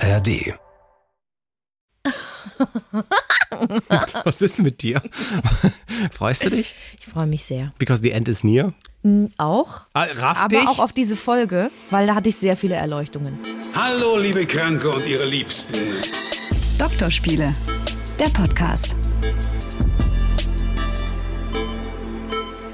ARD. Was ist mit dir? Freust du dich? Ich freue mich sehr. Because the end is near? Auch. Ah, raff Aber dich? auch auf diese Folge, weil da hatte ich sehr viele Erleuchtungen. Hallo, liebe Kranke und ihre Liebsten. Doktorspiele, der Podcast.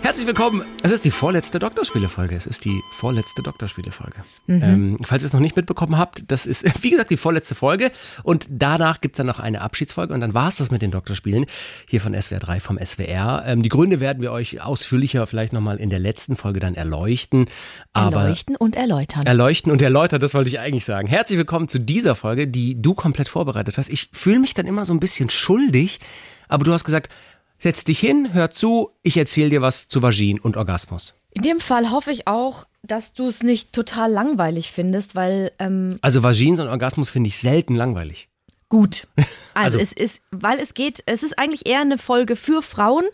Herzlich willkommen. Es ist die vorletzte Doktorspiele-Folge. Es ist die vorletzte Doktorspiele-Folge. Mhm. Ähm, falls ihr es noch nicht mitbekommen habt, das ist, wie gesagt, die vorletzte Folge. Und danach gibt es dann noch eine Abschiedsfolge. Und dann war es das mit den Doktorspielen hier von SWR 3 vom SWR. Ähm, die Gründe werden wir euch ausführlicher vielleicht nochmal in der letzten Folge dann erleuchten. Aber Erleuchten und erläutern. Erleuchten und erläutern, das wollte ich eigentlich sagen. Herzlich willkommen zu dieser Folge, die du komplett vorbereitet hast. Ich fühle mich dann immer so ein bisschen schuldig, aber du hast gesagt, setz dich hin, hör zu, ich erzähle dir was zu Vagin und Orgasmus. In dem Fall hoffe ich auch, dass du es nicht total langweilig findest, weil ähm, Also Vagins und Orgasmus finde ich selten langweilig. gut. Also, Also- es ist, weil es geht, es ist eigentlich eher eine Folge für Frauen.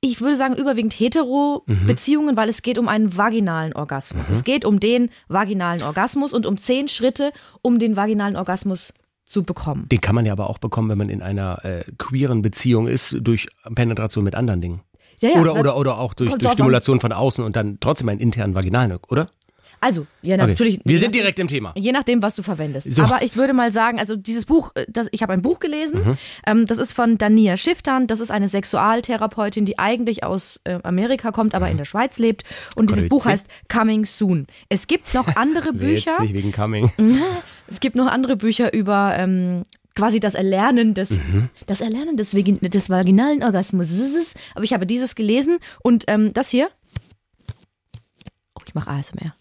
Ich würde sagen, überwiegend hetero Beziehungen, weil es geht um einen vaginalen Orgasmus. Es geht um den vaginalen Orgasmus und um zehn Schritte, um den vaginalen Orgasmus zu bekommen. Den kann man ja aber auch bekommen, wenn man in einer äh, queeren Beziehung ist, durch Penetration mit anderen Dingen. Ja, ja, oder, oder, oder auch durch, durch. Stimulation von außen und dann trotzdem einen internen Vaginalen, oder? Also, ja, Okay. natürlich. Wir je sind nachdem- direkt im Thema. Je nachdem, was du verwendest. So. Aber ich würde mal sagen, also dieses Buch, äh, das, ich habe ein Buch gelesen, Mhm. ähm, das ist von Dania Schifftan, das ist eine Sexualtherapeutin, die eigentlich aus äh, Amerika kommt, aber in der Schweiz lebt. Und dieses Grüezi. Buch heißt Coming Soon. Es gibt noch andere Bücher, wegen Coming. es gibt noch andere Bücher über ähm, quasi das Erlernen des, Mhm. das Erlernen des, Vagin des vaginalen Orgasmus. Aber ich habe dieses gelesen und ähm, das hier. Oh, ich mache ASMR.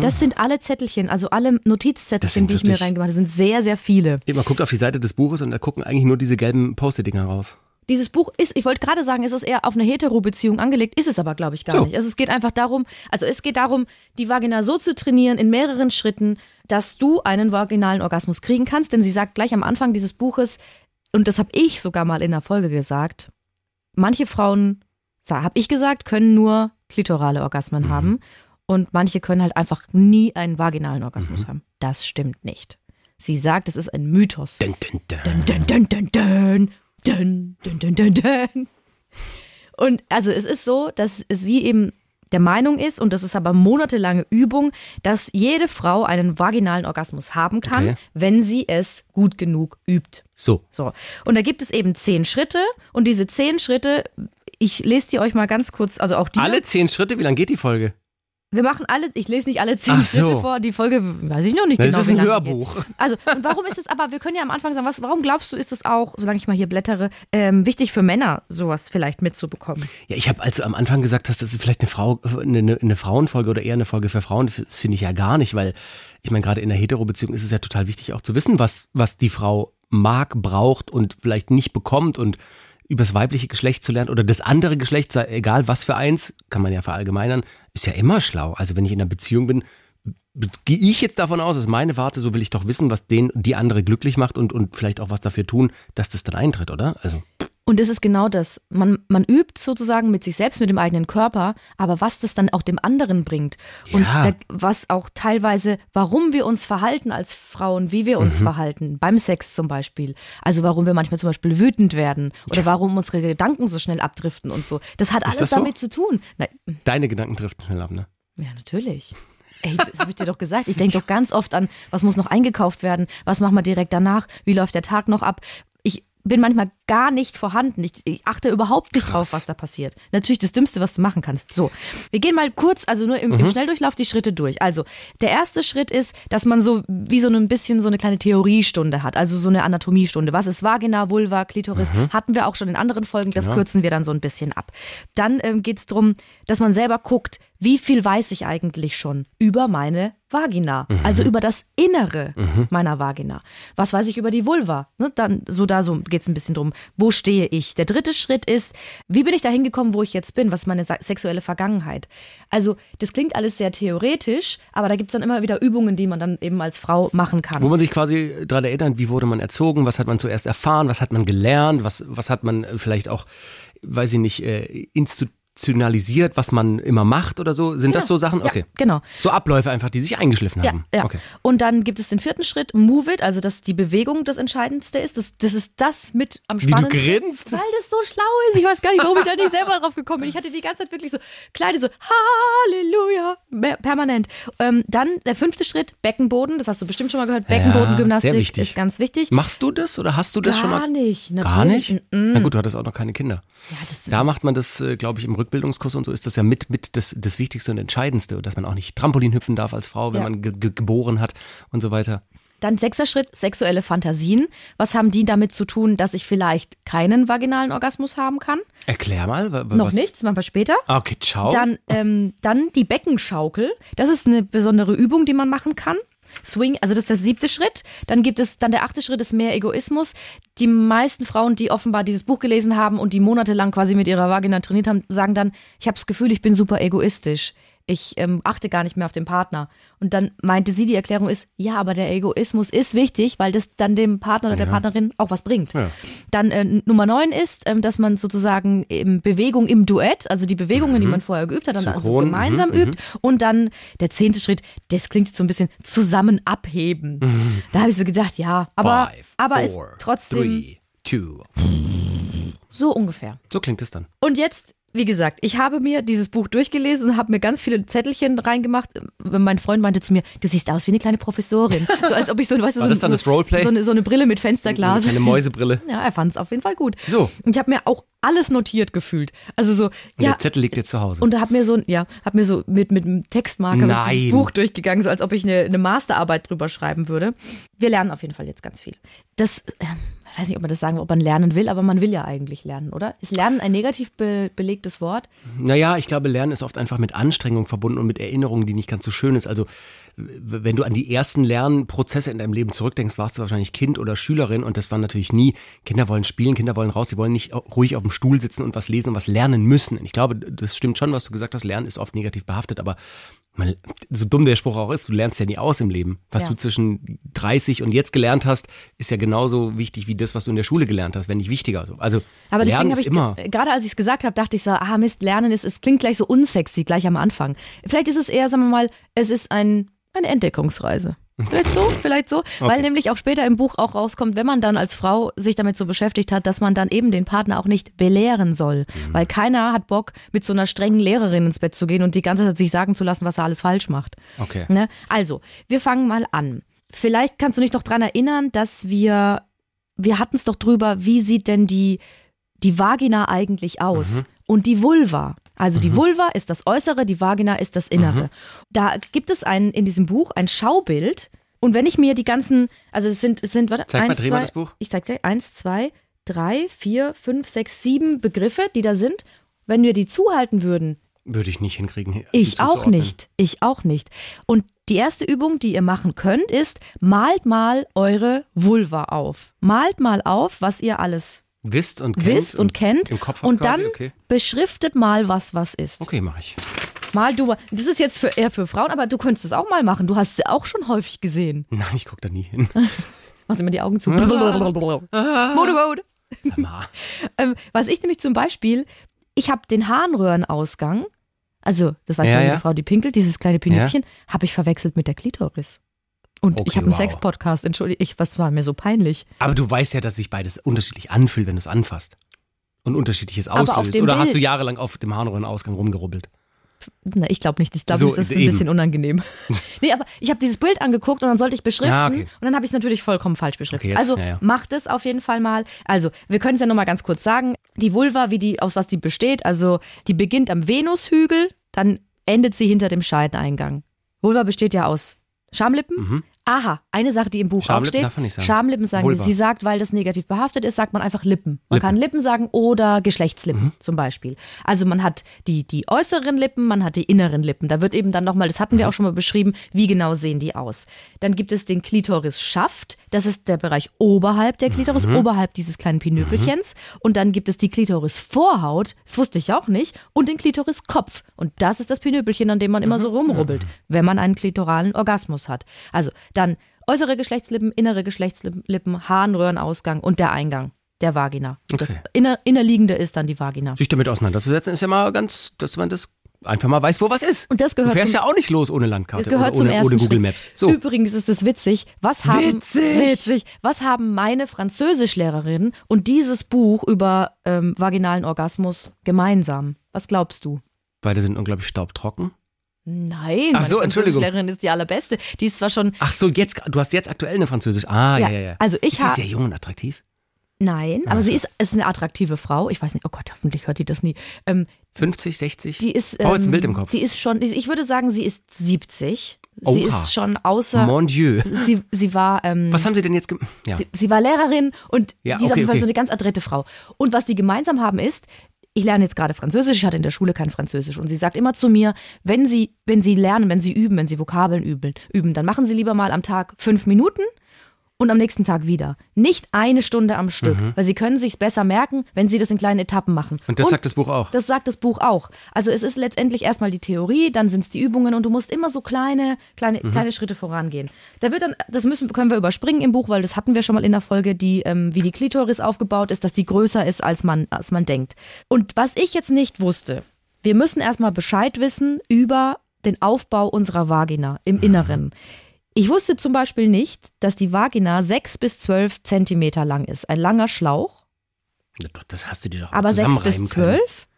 Das sind alle Zettelchen, also alle Mhm. Notizzettelchen, die ich mir reingemacht habe. Das sind sehr, sehr viele. Man guckt auf die Seite des Buches und da gucken eigentlich nur diese gelben Post-it-Dinger raus. Dieses Buch ist, ich wollte gerade sagen, es ist eher auf eine Hetero-Beziehung angelegt, ist es aber, glaube ich, gar So. nicht. Also es geht einfach darum, also es geht darum, die Vagina so zu trainieren in mehreren Schritten, dass du einen vaginalen Orgasmus kriegen kannst. Denn sie sagt gleich am Anfang dieses Buches, und das habe ich sogar mal in der Folge gesagt, manche Frauen, habe ich gesagt, können nur klitorale Orgasmen Mhm. haben und manche können halt einfach nie einen vaginalen Orgasmus mhm. haben. Das stimmt nicht. Sie sagt, es ist ein Mythos. Und also es ist so, dass sie eben der Meinung ist, und das ist aber monatelange Übung, dass jede Frau einen vaginalen Orgasmus haben kann, okay. wenn sie es gut genug übt. So. So. Und da gibt es eben zehn Schritte und diese zehn Schritte, ich lese die euch mal ganz kurz, also auch die. Alle zehn Schritte, wie lange geht die Folge? Wir machen alle, ich lese nicht alle zehn so. Schritte vor, die Folge weiß ich noch nicht Das genau. ist wie ein Hörbuch. Geht. Also, warum ist es aber, wir können ja am Anfang sagen, was, warum glaubst du, ist es auch, solange ich mal hier blättere, ähm, wichtig für Männer, sowas vielleicht mitzubekommen? Ja, ich habe, als du am Anfang gesagt hast, das ist vielleicht eine Frau, eine, eine, eine Frauenfolge oder eher eine Folge für Frauen, das finde ich ja gar nicht, weil ich meine, gerade in der Hetero-Beziehung ist es ja total wichtig auch zu wissen, was, was die Frau mag, braucht und vielleicht nicht bekommt und übers weibliche Geschlecht zu lernen oder das andere Geschlecht, sei egal was für eins, kann man ja verallgemeinern, ist ja immer schlau. Also wenn ich in einer Beziehung bin, gehe ich jetzt davon aus, ist meine Warte, so will ich doch wissen, was den die andere glücklich macht und, und vielleicht auch was dafür tun, dass das dann eintritt, oder? Also Und es ist genau das. Man, man übt sozusagen mit sich selbst, mit dem eigenen Körper, aber was das dann auch dem anderen bringt. Und Ja. da, was auch teilweise, warum wir uns verhalten als Frauen, wie wir Mhm. uns verhalten, beim Sex zum Beispiel. Also warum wir manchmal zum Beispiel wütend werden oder warum unsere Gedanken so schnell abdriften und so. Das hat alles das so? damit zu tun. Na, deine Gedanken driften schnell ab, ne? ja, natürlich. Ey, hab ich dir doch gesagt. Ich denke doch ganz oft an, was muss noch eingekauft werden, was machen wir direkt danach, wie läuft der Tag noch ab. Ich bin manchmal gar nicht vorhanden. Ich, ich achte überhaupt nicht drauf, was da passiert. Natürlich das Dümmste, was du machen kannst. So, wir gehen mal kurz, also nur im, im Schnelldurchlauf die Schritte durch. Also, der erste Schritt ist, dass man so wie so ein bisschen so eine kleine Theoriestunde hat, also so eine Anatomiestunde. Was ist Vagina, Vulva, Klitoris? Hatten wir auch schon in anderen Folgen, das kürzen wir dann so ein bisschen ab. Dann ähm, geht es darum, dass man selber guckt, wie viel weiß ich eigentlich schon über meine Vagina, also über das Innere meiner Vagina. Was weiß ich über die Vulva? Ne, dann so da so geht's ein bisschen drum. Wo stehe ich? Der dritte Schritt ist, wie bin ich da hingekommen, wo ich jetzt bin? Was ist meine sexuelle Vergangenheit? Also das klingt alles sehr theoretisch, aber da gibt's dann immer wieder Übungen, die man dann eben als Frau machen kann. Wo man sich quasi daran erinnert, wie wurde man erzogen, was hat man zuerst erfahren, was hat man gelernt, was, was hat man äh, vielleicht auch, weiß ich nicht, äh, rationalisiert, was man immer macht oder so? Sind das so Sachen? Okay. Ja, genau. So Abläufe einfach, die sich eingeschliffen Ja, haben. ja. Okay. Und dann gibt es den vierten Schritt, Move It, also dass die Bewegung das Entscheidendste ist. Das, das ist das mit am Wie du spannendsten. grinst. Weil das so schlau ist. Ich weiß gar nicht, warum ich da nicht selber drauf gekommen bin. Ich hatte die ganze Zeit wirklich so kleine so Halleluja permanent. Ähm, dann der fünfte Schritt, Beckenboden. Das hast du bestimmt schon mal gehört. Beckenbodengymnastik wichtig. ist ganz wichtig. Machst du das oder hast du das Gar schon mal? nicht, Gar natürlich. nicht? Mm-mm. Na gut, du hattest auch noch keine Kinder. Ja, das, Da macht man das, äh, glaube ich, im Rückbildungskurs und so ist das ja mit, mit das, das Wichtigste und Entscheidendste, dass man auch nicht Trampolin hüpfen darf als Frau, wenn Ja. man ge ge geboren hat und so weiter. Dann sechster Schritt, sexuelle Fantasien. Was haben die damit zu tun, dass ich vielleicht keinen vaginalen Orgasmus haben kann? Erklär mal. Noch was? nicht, das machen wir später. Ah, Okay, ciao. Dann, ähm, dann die Beckenschaukel. Das ist eine besondere Übung, die man machen kann. Swing, also das ist der siebte Schritt. Dann gibt es, dann der achte Schritt ist mehr Egoismus. Die meisten Frauen, die offenbar dieses Buch gelesen haben und die monatelang quasi mit ihrer Vagina trainiert haben, sagen dann, ich habe das Gefühl, ich bin super egoistisch. Ich ähm, achte gar nicht mehr auf den Partner. Und dann meinte sie, die Erklärung ist, ja, aber der Egoismus ist wichtig, weil das dann dem Partner oder der Partnerin auch was bringt. Ja. Dann äh, Nummer neun ist, ähm, dass man sozusagen ähm, Bewegung im Duett, also die Bewegungen, die man vorher geübt hat, dann also Synchron, gemeinsam mhm, übt. Und dann der zehnte Schritt, das klingt jetzt so ein bisschen zusammen abheben. Da habe ich so gedacht, ja, aber, Five, aber ist four, trotzdem Three, two. so ungefähr. So klingt es dann. Und jetzt, wie gesagt, ich habe mir dieses Buch durchgelesen und habe mir ganz viele Zettelchen reingemacht. Mein Freund meinte zu mir, du siehst aus wie eine kleine Professorin. So als ob ich so, weißt du, so, das dann so, das Roleplay? so, eine, so eine Brille mit Fensterglas. Eine Mäusebrille. Ja, er fand es auf jeden Fall gut. So. Und ich habe mir auch alles notiert gefühlt. Also so, Und ja. der Zettel liegt jetzt zu Hause. Und da hab mir so, ja, hab mir so mit, mit einem Textmarker Nein. dieses Buch durchgegangen, so als ob ich eine, eine Masterarbeit drüber schreiben würde. Wir lernen auf jeden Fall jetzt ganz viel. Das, ähm, ich weiß nicht, ob man das sagen, ob man lernen will, aber man will ja eigentlich lernen, oder? Ist Lernen ein negativ be belegtes Wort? Naja, ich glaube, Lernen ist oft einfach mit Anstrengung verbunden und mit Erinnerungen, die nicht ganz so schön ist. Also, wenn du an die ersten Lernprozesse in deinem Leben zurückdenkst, warst du wahrscheinlich Kind oder Schülerin und das war natürlich nie, Kinder wollen spielen, Kinder wollen raus, sie wollen nicht ruhig auf dem Stuhl sitzen und was lesen und was lernen müssen. Ich glaube, das stimmt schon, was du gesagt hast, Lernen ist oft negativ behaftet, aber man, so dumm der Spruch auch ist, du lernst ja nie aus im Leben. Was Ja. du zwischen 30 und jetzt gelernt hast, ist ja genauso wichtig wie das, was du in der Schule gelernt hast, wenn nicht wichtiger. Also, also Aber deswegen habe ist ich, immer. gerade als ich es gesagt habe, dachte ich so, ah Mist, Lernen ist, es klingt gleich so unsexy, gleich am Anfang. Vielleicht ist es eher, sagen wir mal, es ist ein, eine Entdeckungsreise. Vielleicht so, vielleicht so, weil nämlich auch später im Buch auch rauskommt, wenn man dann als Frau sich damit so beschäftigt hat, dass man dann eben den Partner auch nicht belehren soll. Mhm. Weil keiner hat Bock, mit so einer strengen Lehrerin ins Bett zu gehen und die ganze Zeit sich sagen zu lassen, was er alles falsch macht. Okay. Ne? Also, wir fangen mal an. Vielleicht kannst du dich noch dran erinnern, dass wir, wir hatten es doch drüber, wie sieht denn die, die Vagina eigentlich aus? Und die Vulva. Also die Vulva ist das Äußere, die Vagina ist das Innere. Da gibt es ein, in diesem Buch ein Schaubild. Und wenn ich mir die ganzen, also es sind, es sind, warte, Zeig mal, eins, dreh mal zwei, das Buch. ich zeig dir, eins, zwei, drei, vier, fünf, sechs, sieben Begriffe, die da sind. Wenn wir die zuhalten würden, Würde ich nicht hinkriegen. ich auch nicht. Ich auch nicht. Und die erste Übung, die ihr machen könnt, ist, malt mal eure Vulva auf. Malt mal auf, was ihr alles Wisst und kennt. wisst und kennt. Im Kopf und quasi, dann okay. beschriftet mal, was was ist. Okay, mache ich. Mal du mal. Das ist jetzt für, eher für Frauen, aber du könntest es auch mal machen. Du hast sie auch schon häufig gesehen. Nein, ich gucke da nie hin. Machst immer die Augen zu. Motorboat. Ähm, was ich nämlich zum Beispiel, ich habe den Harnröhrenausgang, also das weiß ja, Ja, ja. Frau, die pinkelt, dieses kleine Pinöpchen, habe ich verwechselt mit der Klitoris. Und Okay, ich habe einen wow. Sex-Podcast, entschuldige, ich, was war mir so peinlich. Aber du weißt ja, dass sich beides unterschiedlich anfühlt, wenn du es anfasst. Und unterschiedliches auslöst. Oder hast Bild- du jahrelang auf dem Harnröhrenausgang rumgerubbelt? Na, ich glaube nicht. Ich glaube, So, das ist ein eben. bisschen unangenehm. nee, aber ich habe dieses Bild angeguckt und dann sollte ich beschriften Ah, okay. und dann habe ich es natürlich vollkommen falsch beschriftet. Okay, jetzt- also ja, ja. macht es auf jeden Fall mal. Also, wir können es ja nochmal ganz kurz sagen. Die Vulva, wie die, aus was die besteht, also die beginnt am Venushügel, dann endet sie hinter dem Scheideneingang. Vulva besteht ja aus Schamlippen. Aha, eine Sache, die im Buch auch Mhm. Schamlippen steht. darf man nicht sagen. Schamlippen sagen Vulva. Sie sagt, weil das negativ behaftet ist, sagt man einfach Lippen. Man Lippen. kann Lippen sagen oder Geschlechtslippen Mhm. zum Beispiel. Also man hat die, die äußeren Lippen, man hat die inneren Lippen. Da wird eben dann nochmal, das hatten Mhm. wir auch schon mal beschrieben, wie genau sehen die aus. Dann gibt es den Klitorisschaft, das ist der Bereich oberhalb der Klitoris, Mhm. oberhalb dieses kleinen Pinöpelchens. Und dann gibt es die Klitorisvorhaut, das wusste ich auch nicht, und den Klitoriskopf. Und das ist das Pinöpelchen, an dem man Mhm. immer so rumrubbelt, wenn man einen klitoralen Orgasmus hat. Also dann äußere Geschlechtslippen, innere Geschlechtslippen, Harnröhrenausgang und der Eingang. der Vagina. Das Okay. inner, innerliegende ist dann die Vagina. Sich damit auseinanderzusetzen, ist ja mal ganz, dass man das einfach mal weiß, wo was ist. Und das gehört du fährst zum- ja auch nicht los ohne Das Landkarte gehört oder zum ohne, ohne Google. Maps. So. Übrigens ist es witzig. Was haben, Witzig. witzig. Was haben meine Französischlehrerin und dieses Buch über ähm, vaginalen Orgasmus gemeinsam? Was glaubst du? Beide sind unglaublich staubtrocken. Nein, Ach so, Entschuldigung. Französischlehrerin ist die allerbeste. Die ist zwar schon, Ach so, jetzt, du hast jetzt aktuell eine Französisch. Ah, ja, Ja, ja, also ich ist sie ha- sehr jung und attraktiv? Nein, aber sie ist, ist eine attraktive Frau. Ich weiß nicht, oh Gott, hoffentlich hört die das nie. Ähm, 50, 60? die ist, Brauch jetzt ein ähm, Bild im Kopf. Die ist schon, ich würde sagen, sie ist 70. Sie Oha. ist schon außer, Mon Dieu. sie, sie war, ähm, Was haben sie denn jetzt gemacht? Ja. Sie, sie war Lehrerin und Ja, die ist auf okay, jeden Fall okay. so eine ganz adrette Frau. Und was die gemeinsam haben ist, ich lerne jetzt gerade Französisch, ich hatte in der Schule kein Französisch und sie sagt immer zu mir, wenn sie, wenn sie lernen, wenn sie üben, wenn sie Vokabeln üben, üben, dann machen sie lieber mal am Tag fünf Minuten und am nächsten Tag wieder. Nicht eine Stunde am Stück, weil sie können sich's besser merken, wenn sie das in kleinen Etappen machen. Mhm. Und das sagt das Buch auch. Das sagt das Buch auch. Also es ist letztendlich erstmal die Theorie, dann sind es die Übungen und du musst immer so kleine, kleine, Mhm. kleine Schritte vorangehen. Da wird dann, das müssen, können wir überspringen im Buch, weil das hatten wir schon mal in der Folge, die, ähm, wie die Klitoris aufgebaut ist, dass die größer ist, als man, als man denkt. Und was ich jetzt nicht wusste, wir müssen erstmal Bescheid wissen über den Aufbau unserer Vagina im Inneren. Ich wusste zum Beispiel nicht, dass die Vagina sechs bis zwölf Zentimeter lang ist. Ein langer Schlauch, Ja, doch, das hast du dir doch aber sechs bis zusammenreimen können. zwölf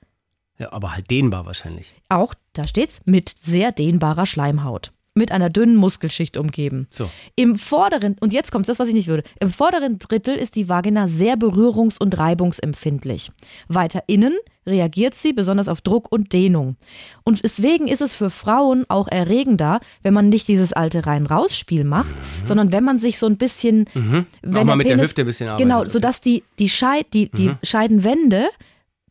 Ja, aber halt dehnbar wahrscheinlich. Auch, da steht's, mit sehr dehnbarer Schleimhaut. Mit einer dünnen Muskelschicht umgeben. So. Im vorderen, und jetzt kommt das, was ich nicht würde. Im vorderen Drittel ist die Vagina sehr berührungs- und reibungsempfindlich. Weiter innen reagiert sie besonders auf Druck und Dehnung. Und deswegen ist es für Frauen auch erregender, wenn man nicht dieses alte Rein-Raus-Spiel macht, sondern wenn man sich so ein bisschen, wenn Mhm. Auch mal mit der Hüfte ein bisschen arbeitet. Genau, Okay. Mhm. sodass die, die, Scheid, die, die Scheidenwände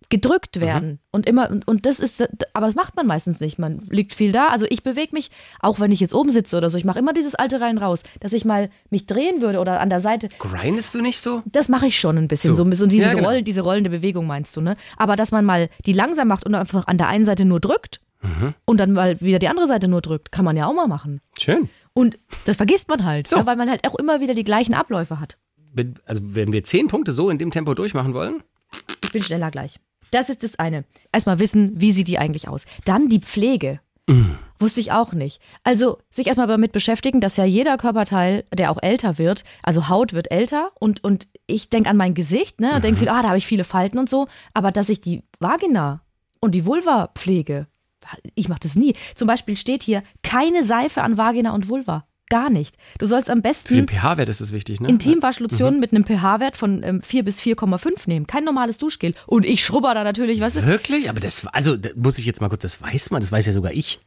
gedrückt werden und immer und, und das ist aber das macht man meistens nicht man liegt viel da also ich bewege mich auch wenn ich jetzt oben sitze oder so ich mache immer dieses alte rein raus dass ich mal mich drehen würde oder an der Seite Grindest du nicht so? das mache ich schon ein bisschen so, So. so, diese Ja, genau. Roll, diese rollende Bewegung meinst du ne aber dass man mal die langsam macht und einfach an der einen Seite nur drückt Mhm. und dann mal wieder die andere Seite nur drückt kann man ja auch mal machen Schön. und das vergisst man halt So. ja, weil man halt auch immer wieder die gleichen Abläufe hat Also, wenn wir zehn Punkte so in dem Tempo durchmachen wollen, Ich bin schneller gleich. Das ist das eine. Erstmal wissen, wie sieht die eigentlich aus. Dann die Pflege. Wusste ich auch nicht. Also sich erstmal damit beschäftigen, dass ja jeder Körperteil, der auch älter wird, also Haut wird älter und, und ich denke an mein Gesicht, ne, und denke viel, ah, da habe ich viele Falten und so, aber dass ich die Vagina und die Vulva pflege, ich mache das nie. Zum Beispiel steht hier keine Seife an Vagina und Vulva. Gar nicht. Du sollst am für besten den pH-Wert ist das wichtig, ne? Intimwaschlotionen mit einem pH-Wert von ähm, 4 bis 4,5 nehmen. Kein normales Duschgel. Und ich schrubber da natürlich, weißt du? Wirklich? Aber das, also, da muss ich jetzt mal kurz, das weiß man, das weiß ja sogar ich.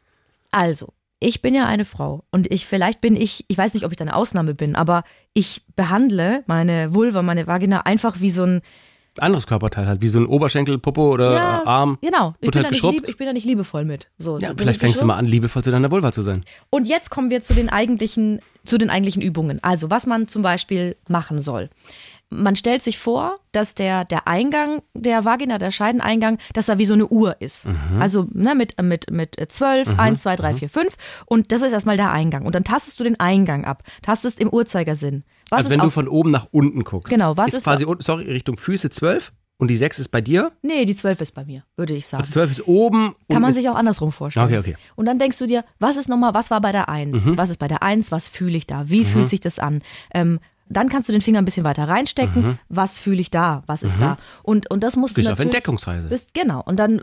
Also, ich bin ja eine Frau und ich, vielleicht bin ich, ich weiß nicht, ob ich da eine Ausnahme bin, aber ich behandle meine Vulva, meine Vagina einfach wie so ein, Anderes Körperteil halt, wie so ein Oberschenkel, Popo oder ja, Arm. Genau. Ich bin, halt da lieb, ich bin da nicht liebevoll mit. So, Ja, so- vielleicht fängst du mal an, liebevoll zu deiner Vulva zu sein. Und jetzt kommen wir zu den eigentlichen, zu den eigentlichen Übungen. Also, was man zum Beispiel machen soll. Man stellt sich vor, dass der, der Eingang der Vagina, der Scheideneingang, dass da wie so eine Uhr ist. Mhm. Also ne, mit, mit, mit 12, 1, 2, 3, 4, 5. Und das ist erstmal der Eingang. Und dann tastest du den Eingang ab. Tastest im Uhrzeigersinn. Was also wenn du auf, von oben nach unten guckst. Genau, was ist, ist- quasi, unten- sorry, Richtung Füße 12 und die 6 ist bei dir. Nee, die 12 ist bei mir, würde ich sagen. Also 12 ist oben. Kann man sich auch andersrum vorstellen. Okay, okay. Und dann denkst du dir, was ist nochmal, was war bei der Eins? Mhm. Was ist bei der Eins? Was fühle ich da? Wie fühlt sich das an? Ähm, dann kannst du den Finger ein bisschen weiter reinstecken. Was fühle ich da? Was ist da? Und, und das musst Mhm. Bist du auf natürlich. Entdeckungsreise. Bist, genau. Und dann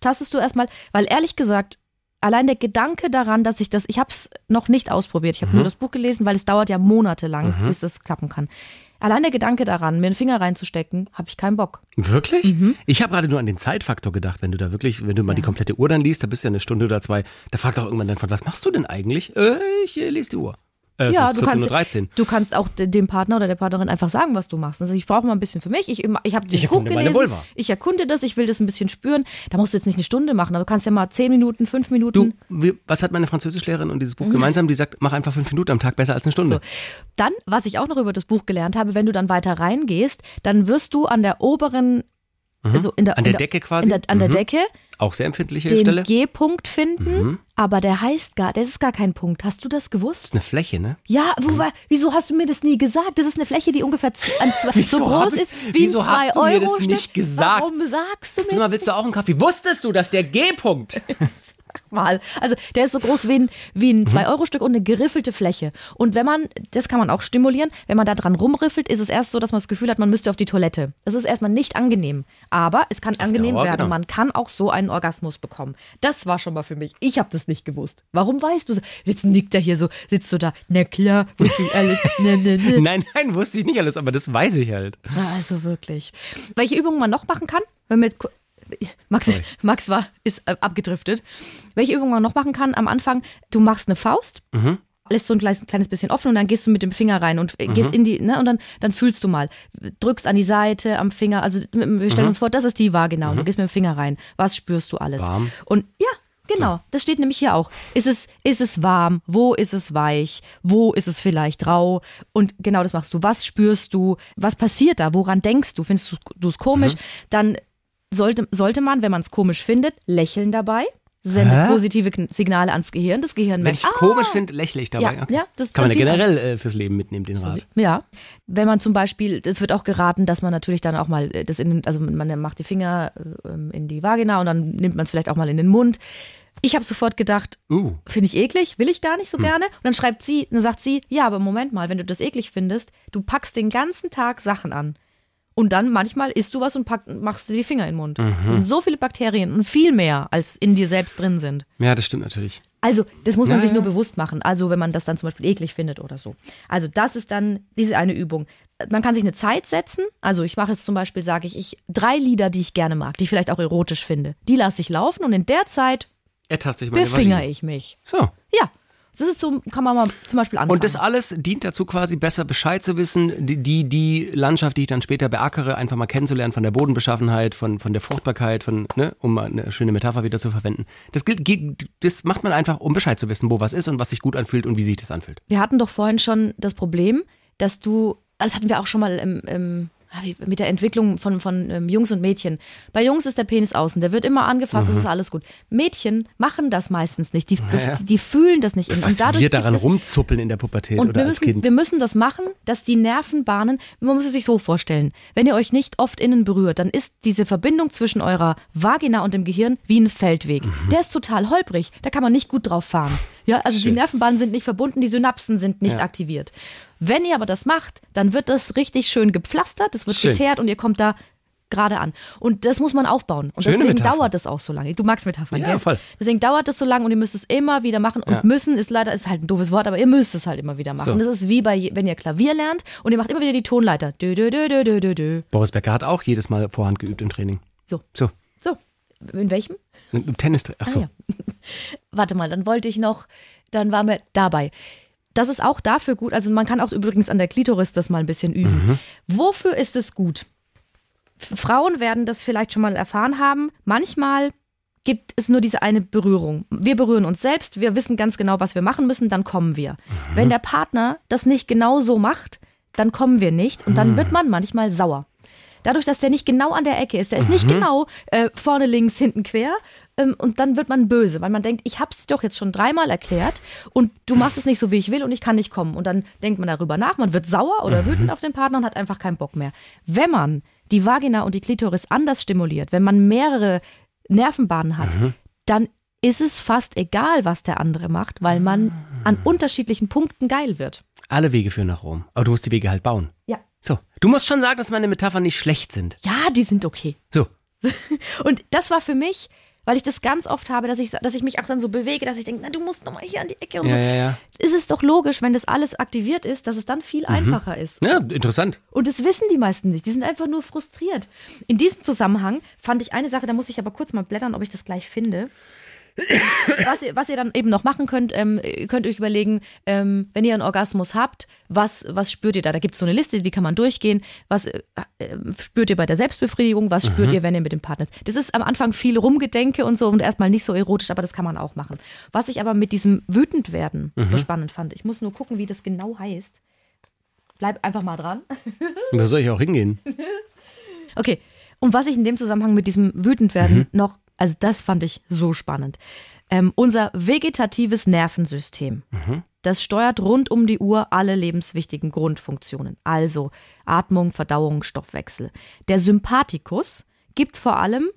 tastest du erstmal, weil ehrlich gesagt, allein der Gedanke daran, dass ich das, ich habe es noch nicht ausprobiert. Ich habe Mhm. nur das Buch gelesen, weil es dauert ja monatelang, bis das klappen kann. Allein der Gedanke daran, mir einen Finger reinzustecken, habe ich keinen Bock. Wirklich? Mhm. Ich habe gerade nur an den Zeitfaktor gedacht, wenn du da wirklich, wenn du mal die komplette Uhr dann liest, da bist du ja eine Stunde oder zwei, da fragt auch irgendwann dein Vater, was machst du denn eigentlich? Äh, ich äh, lese die Uhr. Äh, es ja, ist du kannst, 14.13 Uhr. du kannst auch de- dem Partner oder der Partnerin einfach sagen, was du machst. Also ich brauche mal ein bisschen für mich. Ich, ich habe das Ich Buch gelesen. Ich erkunde das. Ich will das ein bisschen spüren. Da musst du jetzt nicht eine Stunde machen. Aber du kannst ja mal zehn Minuten, fünf Du, Minuten. wie, was hat meine Französischlehrerin und dieses Buch gemeinsam? Die sagt, mach einfach fünf Minuten am Tag besser als eine Stunde. So. Dann, was ich auch noch über das Buch gelernt habe, wenn du dann weiter reingehst, dann wirst du an der oberen also in der, An der Decke quasi? In der, an der Mhm. Decke Auch sehr empfindliche den Stelle. G-Punkt finden, Mhm. aber der heißt gar, das ist gar kein Punkt. Hast du das gewusst? Eine Fläche, ne? Ja, wo, war- wieso hast du mir das nie gesagt? Das ist eine Fläche, die ungefähr zwei, so groß ich- ist wie wieso ein hast du mir das 2-Euro-Stück. nicht gesagt? Warum sagst du mir mal, das willst du auch einen Kaffee? Wusstest du, dass der G-Punkt mal. Also der ist so groß wie ein, wie Mhm. ein 2-Euro-Stück und eine geriffelte Fläche. Und wenn man, das kann man auch stimulieren, wenn man da dran rumriffelt, ist es erst so, dass man das Gefühl hat, man müsste auf die Toilette. Das ist erstmal nicht angenehm. Aber es kann angenehm Dauer, werden. genau. Man kann auch so einen Orgasmus bekommen. Das war schon mal für mich. Ich habe das nicht gewusst. Warum weißt du so? Jetzt nickt er hier so, sitzt du da, na klar, wusste ich alles. Ne, ne, ne. Nein, nein, wusste ich nicht alles, aber das weiß ich halt. Also wirklich. Welche Übungen man noch machen kann, wenn wir Max, Sorry. Max war, ist äh, abgedriftet. Welche Übungen man noch machen kann am Anfang, du machst eine Faust, lässt so ein kleines, kleines bisschen offen und dann gehst du mit dem Finger rein und äh, gehst in die, ne, und dann, dann fühlst du mal. Drückst an die Seite, am Finger, also wir stellen uns vor, das ist die Vagina und du gehst mit dem Finger rein. Was spürst du alles? Warm. Und ja, Genau, das steht nämlich hier auch. Ist es, ist es warm? Wo ist es weich? Wo ist es vielleicht rau? Und genau das machst du. Was spürst du? Was passiert da? Woran denkst du? Findest du du es komisch? Dann sollte, sollte man, wenn man es komisch findet, lächeln dabei. Sendet Hä? positive Signale ans Gehirn. Das Gehirn Wenn merkt, ich es ah, komisch finde, lächle ich dabei. Ja, Okay. ja, das Kann man ja generell äh, fürs Leben mitnehmen, den Rat. ja, wenn man zum Beispiel, es wird auch geraten, dass man natürlich dann auch mal äh, das in, den- also man macht die Finger äh, in die Vagina und dann nimmt man es vielleicht auch mal in den Mund. Ich habe sofort gedacht, Uh. finde ich eklig, will ich gar Hm. nicht so gerne. Und dann schreibt sie, dann sagt sie, ja, aber Moment mal, wenn du das eklig findest, du packst den ganzen Tag Sachen an. Und dann manchmal isst du was und pack, machst dir die Finger in den Mund. Mhm. Es sind so viele Bakterien und viel mehr, als in dir selbst drin sind. Ja, das stimmt natürlich. Also, das muss man Ja, sich ja. nur bewusst machen. Also, wenn man das dann zum Beispiel eklig findet oder so. Also, das ist dann diese eine Übung. Man kann sich eine Zeit setzen. Also, ich mache jetzt zum Beispiel, sage ich, ich, drei Lieder, die ich gerne mag, die ich vielleicht auch erotisch finde. Die lasse ich laufen und in der Zeit Ertaste ich meine befinger ich mich. So. Ja, das ist so, kann man mal zum Beispiel anfangen. Und das alles dient dazu quasi besser Bescheid zu wissen, die, die, die Landschaft, die ich dann später beackere, einfach mal kennenzulernen von der Bodenbeschaffenheit, von, von der Fruchtbarkeit, von, ne, um mal eine schöne Metapher wieder zu verwenden. Das, gilt, das macht man einfach, um Bescheid zu wissen, wo was ist und was sich gut anfühlt und wie sich das anfühlt. Wir hatten doch vorhin schon das Problem, dass du, das hatten wir auch schon mal im, im, mit der Entwicklung von, von ähm, Jungs und Mädchen. Bei Jungs ist der Penis außen, der wird immer angefasst, das ist alles gut. Mädchen machen das meistens nicht, die, ja. die, die fühlen das nicht. Was und dadurch wir daran es, rumzuppeln in der Pubertät und oder wir als müssen, Kind. wir müssen das machen, dass die Nervenbahnen, man muss es sich so vorstellen, wenn ihr euch nicht oft innen berührt, dann ist diese Verbindung zwischen eurer Vagina und dem Gehirn wie ein Feldweg. Mhm. Der ist total holprig, da kann man nicht gut drauf fahren. Ja, also die Schön. Nervenbahnen sind nicht verbunden, die Synapsen sind nicht Ja. aktiviert. Wenn ihr aber das macht, dann wird das richtig schön gepflastert, es wird Schön. geteert und ihr kommt da gerade an. Und das muss man aufbauen. Und Schöne deswegen Metapher. dauert das auch so lange. Du magst Metaphern, Ja, gell? voll. Deswegen dauert das so lange und ihr müsst es immer wieder machen. Und Ja. müssen ist leider, ist halt ein doofes Wort, aber ihr müsst es halt immer wieder machen. So. Das ist wie bei, wenn ihr Klavier lernt und ihr macht immer wieder die Tonleiter. Dö, dö, dö, dö, dö, dö, dö. Boris Becker hat auch jedes Mal Vorhand geübt im Training. So, So, so. In welchem? im Tennis. Ach so. Ah, ja. Warte mal, dann wollte ich noch, dann waren wir dabei. Das ist auch dafür gut, also man kann auch übrigens an der Klitoris das mal ein bisschen üben. Wofür ist es gut? Frauen werden das vielleicht schon mal erfahren haben. Manchmal gibt es nur diese eine Berührung. Wir berühren uns selbst, wir wissen ganz genau, was wir machen müssen, dann kommen wir. Wenn der Partner das nicht genau so macht, dann kommen wir nicht und dann wird man manchmal sauer. Dadurch, dass der nicht genau an der Ecke ist, der ist nicht genau äh, vorne links, hinten quer. Ähm, und dann wird man böse, weil man denkt, ich habe es doch jetzt schon dreimal erklärt und du machst es nicht so, wie ich will und ich kann nicht kommen. Und dann denkt man darüber nach, man wird sauer oder wütend auf den Partner und hat einfach keinen Bock mehr. Wenn man die Vagina und die Klitoris anders stimuliert, wenn man mehrere Nervenbahnen hat, dann ist es fast egal, was der andere macht, weil man an unterschiedlichen Punkten geil wird. Alle Wege führen nach Rom. Aber du musst die Wege halt bauen. Ja. So. Du musst schon sagen, dass meine Metaphern nicht schlecht sind. Ja, die sind okay. So. Und das war für mich, weil ich das ganz oft habe, dass ich, dass ich mich auch dann so bewege, dass ich denke, na, du musst nochmal hier an die Ecke und Ja, so. ja, ja. Ist es doch logisch, wenn das alles aktiviert ist, dass es dann viel einfacher ist. Ja, interessant. Und das wissen die meisten nicht. Die sind einfach nur frustriert. In diesem Zusammenhang fand ich eine Sache, da muss ich aber kurz mal blättern, ob ich das gleich finde. Was ihr, was ihr dann eben noch machen könnt, ähm, ihr könnt euch überlegen, ähm, wenn ihr einen Orgasmus habt, was, was spürt ihr da? Da gibt es so eine Liste, die kann man durchgehen. Was äh, äh, spürt ihr bei der Selbstbefriedigung? Was spürt ihr, wenn ihr mit dem Partner Das ist am Anfang viel Rumgedenke und so und erstmal nicht so erotisch, aber das kann man auch machen. Was ich aber mit diesem Wütendwerden so spannend fand, ich muss nur gucken, wie das genau heißt. Bleib einfach mal dran. Und da soll ich auch hingehen. Okay. Und was ich in dem Zusammenhang mit diesem Wütendwerden Mhm. noch, also das fand ich so spannend. Ähm, unser vegetatives Nervensystem, Mhm. das steuert rund um die Uhr alle lebenswichtigen Grundfunktionen. Also Atmung, Verdauung, Stoffwechsel. Der Sympathikus gibt vor allem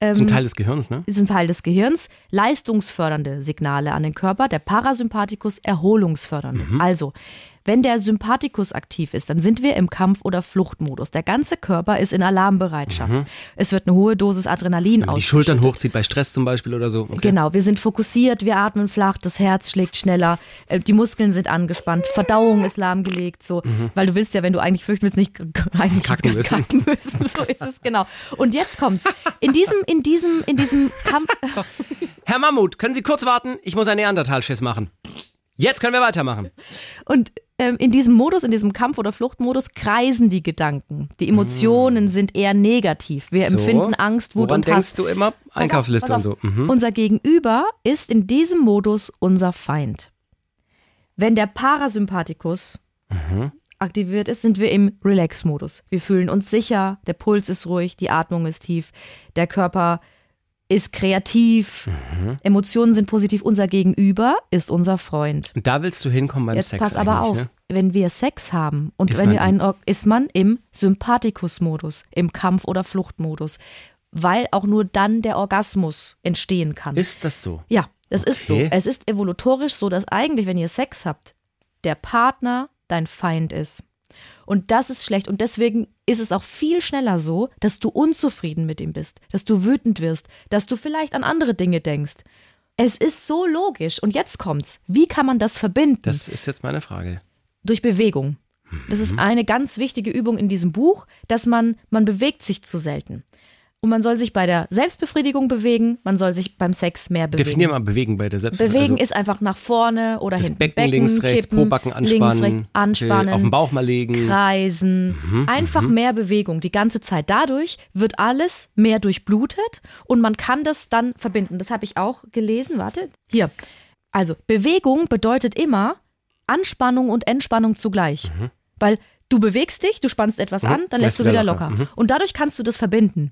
Das ist ein Teil des Gehirns, ne? ist ein Teil des Gehirns, leistungsfördernde Signale an den Körper, der Parasympathikus erholungsfördernde. Also, wenn der Sympathikus aktiv ist, dann sind wir im Kampf- oder Fluchtmodus. Der ganze Körper ist in Alarmbereitschaft. Es wird eine hohe Dosis Adrenalin Wenn man die Schultern hochzieht bei Stress zum Beispiel oder so. Okay. Genau, wir sind fokussiert, wir atmen flach, das Herz schlägt schneller, äh, die Muskeln sind angespannt, Verdauung ist lahmgelegt, so, weil du willst ja, wenn du eigentlich flüchten willst, nicht eigentlich Kacken müssen. kacken müssen. So ist es genau. Und jetzt kommt's. In diesem, in diesem, in diesem Kampf. Herr Mammut, können Sie kurz warten? Ich muss einen Neandertalschiss machen. Jetzt können wir weitermachen. Und in diesem Modus, in diesem Kampf- oder Fluchtmodus kreisen die Gedanken. Die Emotionen sind eher negativ. Wir Mm. So. empfinden Angst, Wut Woran und Hass. denkst du immer? Einkaufsliste Pass und auf, so. Mhm. Unser Gegenüber ist in diesem Modus unser Feind. Wenn der Parasympathikus Mhm. aktiviert ist, sind wir im Relax-Modus. Wir fühlen uns sicher, der Puls ist ruhig, die Atmung ist tief, der Körper ist kreativ, Mhm. Emotionen sind positiv. Unser Gegenüber ist unser Freund. Und da willst du hinkommen beim Jetzt Sex. pass aber auf, Ne? wenn wir Sex haben und Ist wenn wir einen, ist man im Sympathikus-Modus, im Kampf- oder Fluchtmodus, weil auch nur dann der Orgasmus entstehen kann. Ist das so? ja, es ist so. Okay. Es ist evolutorisch so, dass eigentlich, wenn ihr Sex habt, der Partner dein Feind ist. Und das ist schlecht. Und deswegen ist es auch viel schneller so, dass du unzufrieden mit ihm bist, dass du wütend wirst, dass du vielleicht an andere Dinge denkst. Es ist so logisch. Und jetzt kommt's. Wie kann man das verbinden? Das ist jetzt meine Frage. durch Bewegung. Das Mhm. ist eine ganz wichtige Übung in diesem Buch, dass man, man bewegt sich zu selten. Und man soll sich bei der Selbstbefriedigung bewegen, man soll sich beim Sex mehr bewegen. Definier mal bewegen bei der Selbst. Bewegen also ist einfach nach vorne oder hinten. Becken, links, rechts, kippen, Pobacken links, anspannen, rechts, anspannen, auf den Bauch mal legen. kreisen. Mhm, Einfach mehr Bewegung die ganze Zeit. Dadurch wird alles mehr durchblutet und man kann das dann verbinden. Das habe ich auch gelesen. Warte, hier. Also Bewegung bedeutet immer Anspannung und Entspannung zugleich. Weil du bewegst dich, du spannst etwas an, dann lässt du wieder locker. Und dadurch kannst du das verbinden.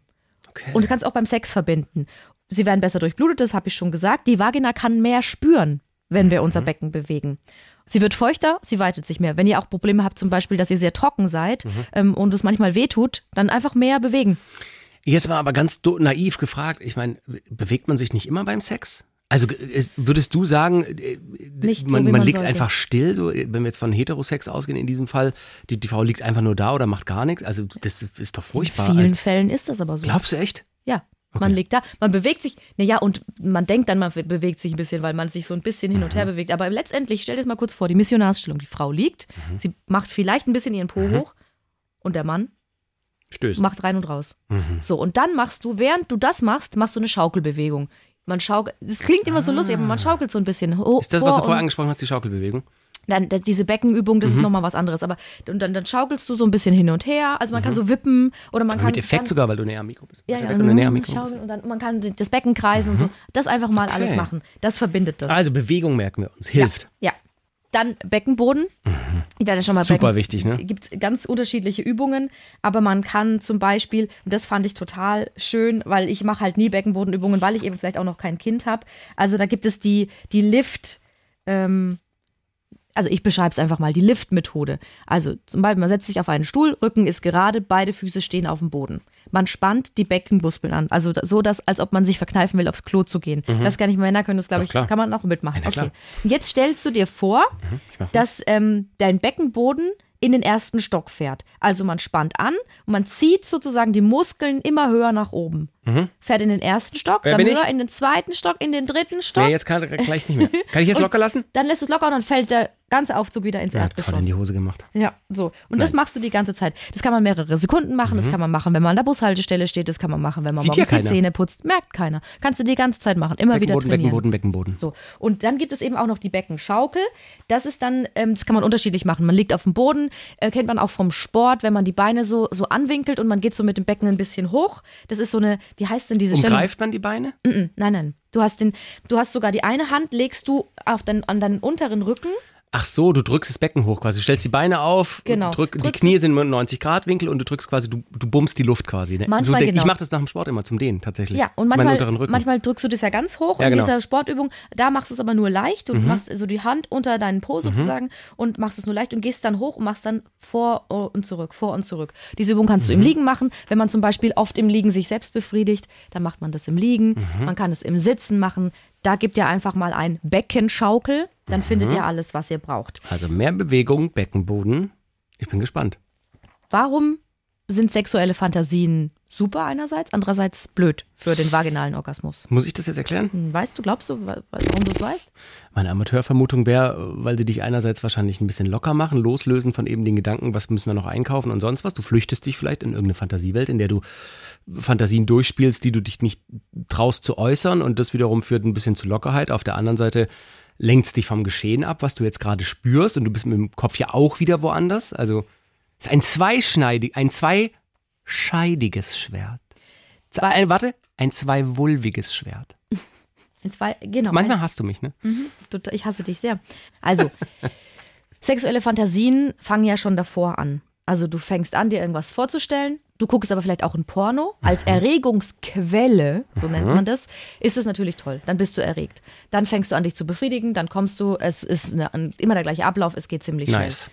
Okay. Und du kannst auch beim Sex verbinden. Sie werden besser durchblutet, das habe ich schon gesagt. Die Vagina kann mehr spüren, wenn wir unser Becken bewegen. Sie wird feuchter, sie weitet sich mehr. Wenn ihr auch Probleme habt, zum Beispiel, dass ihr sehr trocken seid ähm, und es manchmal wehtut, dann einfach mehr bewegen. Jetzt mal aber ganz naiv gefragt. Ich meine, bewegt man sich nicht immer beim Sex? Also äh, würdest du sagen, äh, Nicht so, man, wie man man liegt sollte. einfach still, so wenn wir jetzt von Heterosex ausgehen in diesem Fall, die, die Frau liegt einfach nur da oder macht gar nichts? Also das ist doch furchtbar. In vielen Also, Fällen ist das aber so. glaubst du echt? Ja. Man liegt da, man bewegt sich, naja, und man denkt dann, man bewegt sich ein bisschen, weil man sich so ein bisschen hin und her bewegt. Aber letztendlich, stell dir das mal kurz vor, die Missionarsstellung. Die Frau liegt, sie macht vielleicht ein bisschen ihren Po hoch und der Mann Stößt. macht rein und raus. So, und dann machst du, während du das machst, machst du eine Schaukelbewegung. Man schaukelt, das klingt immer so lustig, aber man schaukelt so ein bisschen hoch. Ist das, was du vorher und angesprochen hast, die Schaukelbewegung? dann, das, diese Beckenübung, Mhm. das ist nochmal was anderes. Aber und dann, dann schaukelst du so ein bisschen hin und her. Also man kann so wippen oder man kann. Mhm. Mit Effekt kann, sogar, weil du näher am Mikro bist. Ja, ja, wenn du näher am mhm, Mikro schaukeln und dann man kann das Becken kreisen und so. Das einfach mal alles machen. Das verbindet das. Also Bewegung merken wir uns, hilft. Ja. Dann Beckenboden. Ich hatte schon mal Super Becken, wichtig, ne? Gibt es ganz unterschiedliche Übungen, aber man kann zum Beispiel, und das fand ich total schön, weil ich mache halt nie Beckenbodenübungen, weil ich eben vielleicht auch noch kein Kind habe. Also da gibt es die, die Lift, ähm, also ich beschreibe es einfach mal, die Lift-Methode. Also zum Beispiel, man setzt sich auf einen Stuhl, Rücken ist gerade, beide Füße stehen auf dem Boden. Man spannt die Beckenmuskeln an, also so, dass, als ob man sich verkneifen will, aufs Klo zu gehen. Das kann ich Männer können das, glaube ich, klar. kann man auch mitmachen. Ja, okay. Und jetzt stellst du dir vor, mach dass ähm, dein Beckenboden in den ersten Stock fährt. Also man spannt an und man zieht sozusagen die Muskeln immer höher nach oben. Fährt in den ersten Stock, Wer dann bin ich? höher in den zweiten Stock, in den dritten Stock. Nee, jetzt kann gleich nicht mehr. Kann ich jetzt locker lassen? Dann lässt es locker und dann fällt der ganze Aufzug wieder ins Ja, toll Erdgeschoss. in die Hose gemacht. Ja, so. Und das machst du die ganze Zeit. Das kann man mehrere Sekunden machen, das kann man machen, wenn man an der Bushaltestelle steht, das kann man machen, wenn man Mhm. Sieht morgens die. Zähne putzt. Merkt keiner. Kannst du die ganze Zeit machen, immer wieder Beckenboden, trainieren. Beckenboden, Beckenboden. So, und dann gibt es eben auch noch die Beckenschaukel. Das ist dann, ähm, das kann man unterschiedlich machen. Man liegt auf dem Boden, äh, kennt man auch vom Sport, wenn man die Beine so, so anwinkelt und man geht so mit dem Becken ein bisschen hoch. Das ist so eine, wie heißt denn diese Stellung? Umgreift man die Beine? Mm, Nein, nein. Du hast, den, du hast sogar die eine Hand, legst du auf den, an deinen unteren Rücken Ach so, du drückst das Becken hoch quasi. Du stellst die Beine auf, Genau. drück, die Knie sind im 90 Grad Winkel und du drückst quasi, du, du bummst die Luft quasi. Ne? Manchmal so, denk- Ich genau. mache das nach dem Sport immer zum Dehnen tatsächlich. Ja, und manchmal, manchmal drückst du das ja ganz hoch Ja, in genau. dieser Sportübung. Da machst du es aber nur leicht. Du machst so die Hand unter deinen Po sozusagen und machst es nur leicht und gehst dann hoch und machst dann vor und zurück, vor und zurück. Diese Übung kannst du im Liegen machen. Wenn man zum Beispiel oft im Liegen sich selbst befriedigt, dann macht man das im Liegen. Man kann es im Sitzen machen. Da gibt ihr einfach mal ein Beckenschaukel. Dann findet ihr alles, was ihr braucht. Also mehr Bewegung, Beckenboden. Ich bin gespannt. Warum sind sexuelle Fantasien super einerseits, andererseits blöd für den vaginalen Orgasmus? Muss ich das jetzt erklären? Hm, Weißt du, glaubst du, wa- warum du es weißt? Meine Amateurvermutung wäre, weil sie dich einerseits wahrscheinlich ein bisschen locker machen, loslösen von eben den Gedanken, was müssen wir noch einkaufen und sonst was. Du flüchtest dich vielleicht in irgendeine Fantasiewelt, in der du Fantasien durchspielst, die du dich nicht traust zu äußern und das wiederum führt ein bisschen zu Lockerheit. Auf der anderen Seite lenkst dich vom Geschehen ab, was du jetzt gerade spürst und du bist mit dem Kopf ja auch wieder woanders. Also es ist ein zweischneidig, ein zweischeidiges Schwert. Zwei- Ein, warte, ein zweiwulviges Schwert. Zwei, genau. Manchmal hast du mich, ne? Total- Ich hasse dich sehr. Also, sexuelle Fantasien fangen ja schon davor an. Also du fängst an, dir irgendwas vorzustellen. Du guckst aber vielleicht auch ein Porno. Als Erregungsquelle, so nennt man das, ist es natürlich toll. Dann bist du erregt. Dann fängst du an, dich zu befriedigen. Dann kommst du, es ist eine, ein- immer der gleiche Ablauf, es geht ziemlich schnell. Nice.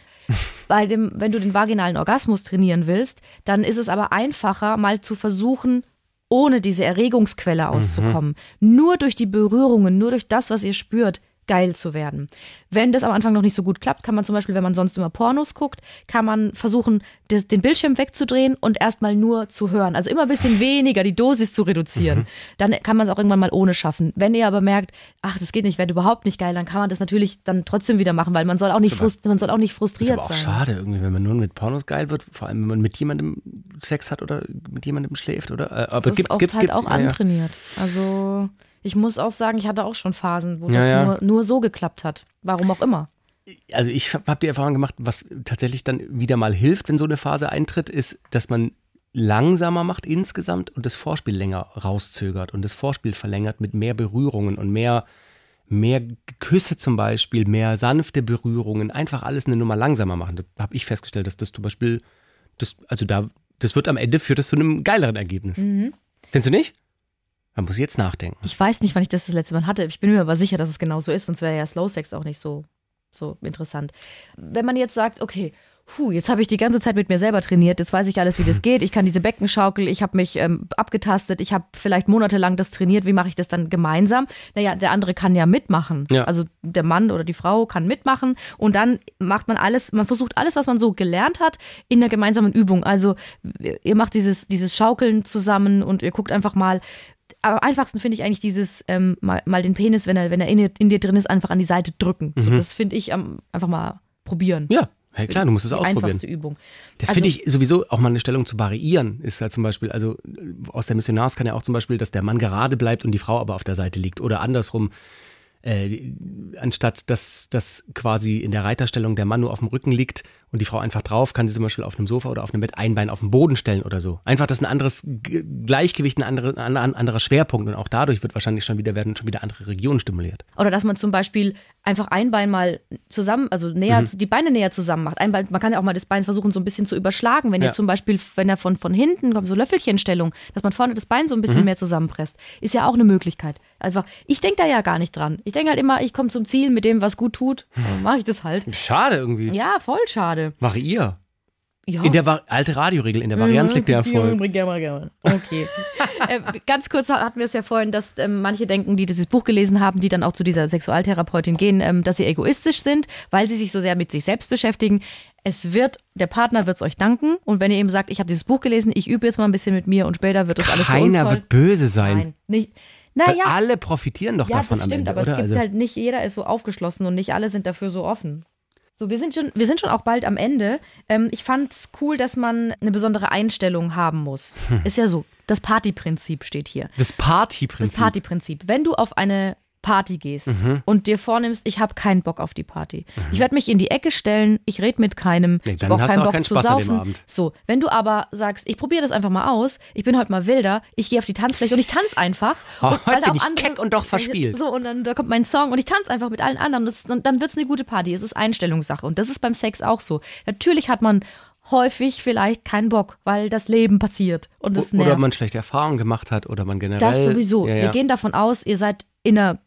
Bei dem, wenn du den vaginalen Orgasmus trainieren willst, dann ist es aber einfacher, mal zu versuchen, ohne diese Erregungsquelle auszukommen. Nur durch die Berührungen, nur durch das, was ihr spürt, geil zu werden. Wenn das am Anfang noch nicht so gut klappt, kann man zum Beispiel, wenn man sonst immer Pornos guckt, kann man versuchen, das, den Bildschirm wegzudrehen und erstmal nur zu hören. Also immer ein bisschen weniger die Dosis zu reduzieren. Dann kann man es auch irgendwann mal ohne schaffen. Wenn ihr aber merkt, ach, das geht nicht, wird überhaupt nicht geil, dann kann man das natürlich dann trotzdem wieder machen, weil man soll auch nicht, frust man soll auch nicht Ist frustriert aber auch sein. schade irgendwie, wenn man nur mit Pornos geil wird, vor allem wenn man mit jemandem Sex hat oder mit jemandem schläft, oder? Äh, aber Das ist gibt's, oft gibt's, halt gibt's, auch ja. antrainiert. Also ich muss auch sagen, ich hatte auch schon Phasen, wo Ja, das ja. Nur, nur so geklappt hat. Warum auch immer. Also ich habe die Erfahrung gemacht, was tatsächlich dann wieder mal hilft, wenn so eine Phase eintritt, ist, dass man langsamer macht insgesamt und das Vorspiel länger rauszögert und das Vorspiel verlängert mit mehr Berührungen und mehr, mehr Küsse zum Beispiel, mehr sanfte Berührungen, einfach alles eine Nummer langsamer machen. Das habe ich festgestellt, dass das zum Beispiel, das, also da, das wird am Ende führt das zu einem geileren Ergebnis. Findest du nicht? Man muss jetzt nachdenken. Ich weiß nicht, wann ich das das letzte Mal hatte. Ich bin mir aber sicher, dass es genau so ist, sonst wäre ja Slow Sex auch nicht so, so interessant. Wenn man jetzt sagt, okay, puh, jetzt habe ich die ganze Zeit mit mir selber trainiert, jetzt weiß ich alles, wie das geht, ich kann diese Beckenschaukel, ich habe mich ähm, abgetastet, ich habe vielleicht monatelang das trainiert, wie mache ich das dann gemeinsam? Naja, der andere kann ja mitmachen. Ja. Also der Mann oder die Frau kann mitmachen und dann macht man alles, man versucht alles, was man so gelernt hat, in der gemeinsamen Übung. Also ihr macht dieses, dieses Schaukeln zusammen und ihr guckt einfach mal, am einfachsten finde ich eigentlich dieses ähm, mal, mal den Penis, wenn er, wenn er in, dir- in dir drin ist, einfach an die Seite drücken. So, das finde ich am, einfach mal probieren. Ja, ja klar, du musst es die ausprobieren. einfachste Übung. Das Also- finde ich sowieso auch mal eine Stellung zu variieren, ist halt zum Beispiel, also aus der Missionars kann ja auch zum Beispiel, dass der Mann gerade bleibt und die Frau aber auf der Seite liegt oder andersrum, äh, anstatt dass, dass quasi in der Reiterstellung der Mann nur auf dem Rücken liegt und die Frau einfach drauf, kann sie zum Beispiel auf einem Sofa oder auf einem Bett ein Bein auf den Boden stellen oder so. Einfach das ist ein anderes Gleichgewicht, ein, andere, ein anderer Schwerpunkt und auch dadurch wird wahrscheinlich schon wieder werden schon wieder andere Regionen stimuliert. Oder dass man zum Beispiel einfach ein Bein mal zusammen, also näher, Mhm. die Beine näher zusammen macht. Ein Bein, man kann ja auch mal das Bein versuchen, so ein bisschen zu überschlagen. Wenn Ja. ihr zum Beispiel, wenn er von, von hinten kommt, so Löffelchenstellung, dass man vorne das Bein so ein Mhm. bisschen mehr zusammenpresst, ist ja auch eine Möglichkeit. Einfach, ich denke da ja gar nicht dran. Ich denke halt immer, ich komme zum Ziel mit dem, was gut tut, dann mache ich das halt. Schade irgendwie. Ja, voll schade. Variier. Ja. In der Va alte Radioregel, in der Varianz liegt der Erfolg. Okay. äh, ganz kurz hatten wir es ja vorhin, dass ähm, manche denken, die dieses Buch gelesen haben, die dann auch zu dieser Sexualtherapeutin gehen, ähm, dass sie egoistisch sind, weil sie sich so sehr mit sich selbst beschäftigen. Es wird, der Partner wird es euch danken. Und wenn ihr eben sagt, ich habe dieses Buch gelesen, ich übe jetzt mal ein bisschen mit mir und später wird das alles Keiner wird böse sein. Nein, nicht. Weil Naja, alle profitieren doch ja, davon das am stimmt, Ende, aber oder? es gibt also, halt nicht jeder ist so aufgeschlossen und nicht alle sind dafür so offen. So, wir sind schon, wir sind schon auch bald am Ende. Ähm, ich fand's cool, dass man eine besondere Einstellung haben muss. Hm. Ist ja so. Das Partyprinzip steht hier. das Das Partyprinzip. Partyprinzip. Wenn du auf eine Party gehst Mhm. und dir vornimmst, ich habe keinen Bock auf die Party. Ich werde mich in die Ecke stellen, ich rede mit keinem, Nee, ich dann habe auch hast du keinen Bock keinen zu Spaß an dem saufen. Abend. So, wenn du aber sagst, ich probiere das einfach mal aus, ich bin heute mal wilder, ich gehe auf die Tanzfläche und ich tanze einfach. Oh, und, heute bin ich keck und doch verspielt. So, und dann da kommt mein Song und ich tanze einfach mit allen anderen. Das, und dann wird es eine gute Party. Es ist Einstellungssache. Und das ist beim Sex auch so. Natürlich hat man häufig vielleicht keinen Bock, weil das Leben passiert und es nervt. Oder man schlechte Erfahrungen gemacht hat oder man generell. Das sowieso. Ja, ja. Wir gehen davon aus, ihr seid in einer